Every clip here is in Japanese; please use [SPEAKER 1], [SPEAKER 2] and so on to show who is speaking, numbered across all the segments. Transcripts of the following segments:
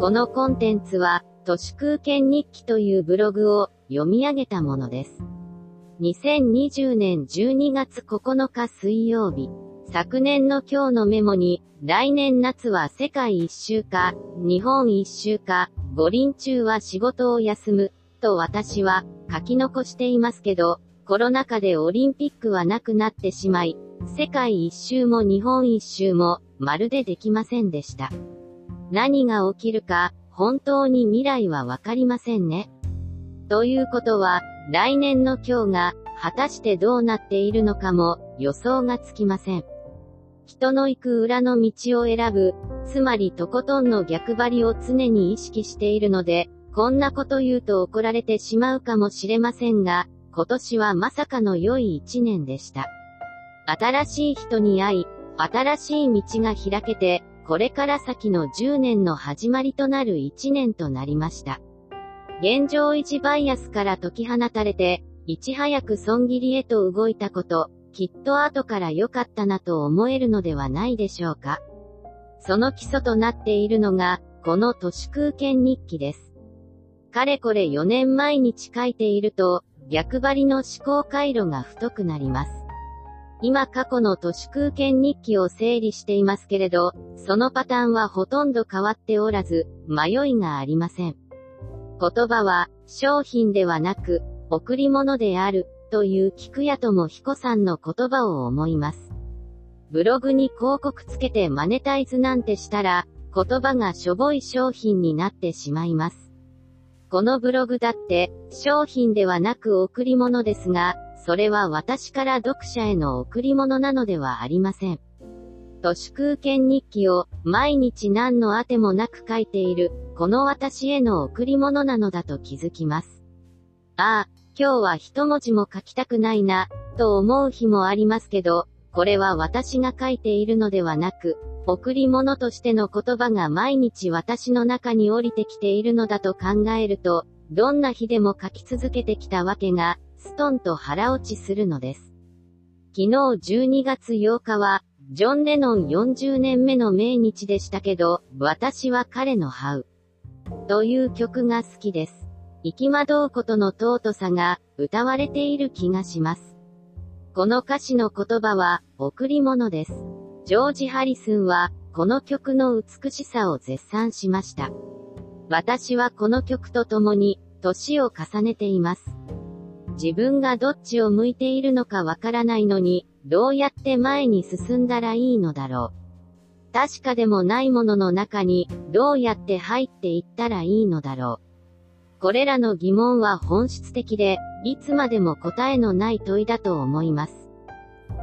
[SPEAKER 1] このコンテンツは、都市空間日記というブログを読み上げたものです。2020年12月9日水曜日、昨年の今日のメモに、来年夏は世界一周か、日本一周か、五輪中は仕事を休む、と私は書き残していますけど、コロナ禍でオリンピックはなくなってしまい、世界一周も日本一周も、まるでできませんでした。何が起きるか、本当に未来はわかりませんね。ということは、来年の今日が、果たしてどうなっているのかも、予想がつきません。人の行く裏の道を選ぶ、つまりとことんの逆張りを常に意識しているので、こんなこと言うと怒られてしまうかもしれませんが、今年はまさかの良い一年でした。新しい人に会い、新しい道が開けて、これから先の10年の始まりとなる1年となりました。現状維持バイアスから解き放たれて、いち早く損切りへと動いたこと、きっと後から良かったなと思えるのではないでしょうか。その基礎となっているのが、この都市空間日記です。かれこれ4年毎日書いていると、逆張りの思考回路が太くなります。今過去の都市空間日記を整理していますけれど、そのパターンはほとんど変わっておらず、迷いがありません。言葉は、商品ではなく、贈り物である、という菊屋友彦さんの言葉を思います。ブログに広告つけてマネタイズなんてしたら、言葉がしょぼい商品になってしまいます。このブログだって、商品ではなく贈り物ですが、それは私から読者への贈り物なのではありません。都市空間日記を毎日何のあてもなく書いている、この私への贈り物なのだと気づきます。ああ、今日は一文字も書きたくないな、と思う日もありますけど、これは私が書いているのではなく、贈り物としての言葉が毎日私の中に降りてきているのだと考えると、どんな日でも書き続けてきたわけが、ストンと腹落ちするのです。昨日12月8日は、ジョン・レノン40年目の命日でしたけど、私は彼のハウ。という曲が好きです。行き惑うことの尊さが歌われている気がします。この歌詞の言葉は贈り物です。ジョージ・ハリスンはこの曲の美しさを絶賛しました。私はこの曲と共に年を重ねています。自分がどっちを向いているのかわからないのに、どうやって前に進んだらいいのだろう。確かでもないものの中に、どうやって入っていったらいいのだろう。これらの疑問は本質的で、いつまでも答えのない問いだと思います。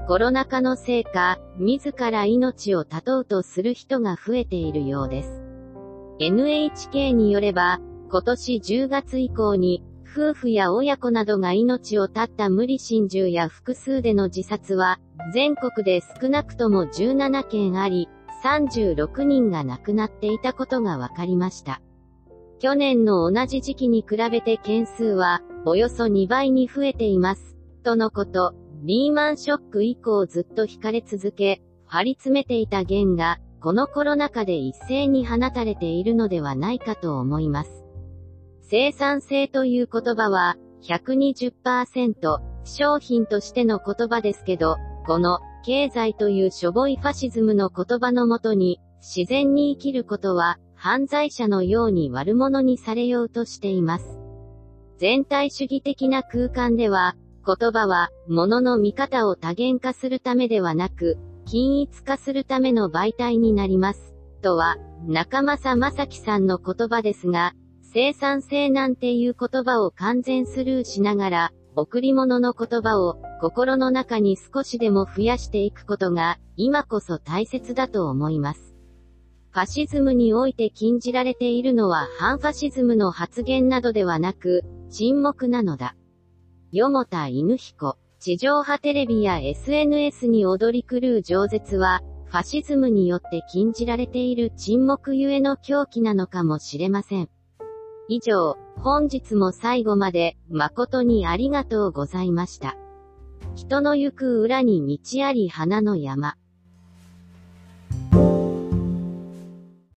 [SPEAKER 1] コロナ禍のせいか、自ら命を絶とうとする人が増えているようです。NHK によれば、今年10月以降に、夫婦や親子などが命を絶った無理心中や複数での自殺は、全国で少なくとも17件あり、36人が亡くなっていたことが分かりました。去年の同じ時期に比べて件数は、およそ2倍に増えています。とのこと。リーマンショック以降ずっと引かれ続け、張り詰めていた弦が、このコロナ禍で一斉に放たれているのではないかと思います。生産性という言葉は、120%、商品としての言葉ですけど、この、経済というしょぼいファシズムの言葉のもとに、自然に生きることは、犯罪者のように悪者にされようとしています。全体主義的な空間では、言葉は、物の見方を多元化するためではなく、均一化するための媒体になります。とは、中正正樹さんの言葉ですが、生産性なんていう言葉を完全スルーしながら、贈り物の言葉を心の中に少しでも増やしていくことが、今こそ大切だと思います。ファシズムにおいて禁じられているのは反ファシズムの発言などではなく、沈黙なのだ。よもた犬彦、地上波テレビや SNS に踊り狂う饒舌は、ファシズムによって禁じられている沈黙ゆえの狂気なのかもしれません。以上、本日も最後まで誠にありがとうございました。人の行く裏に道あり花の山。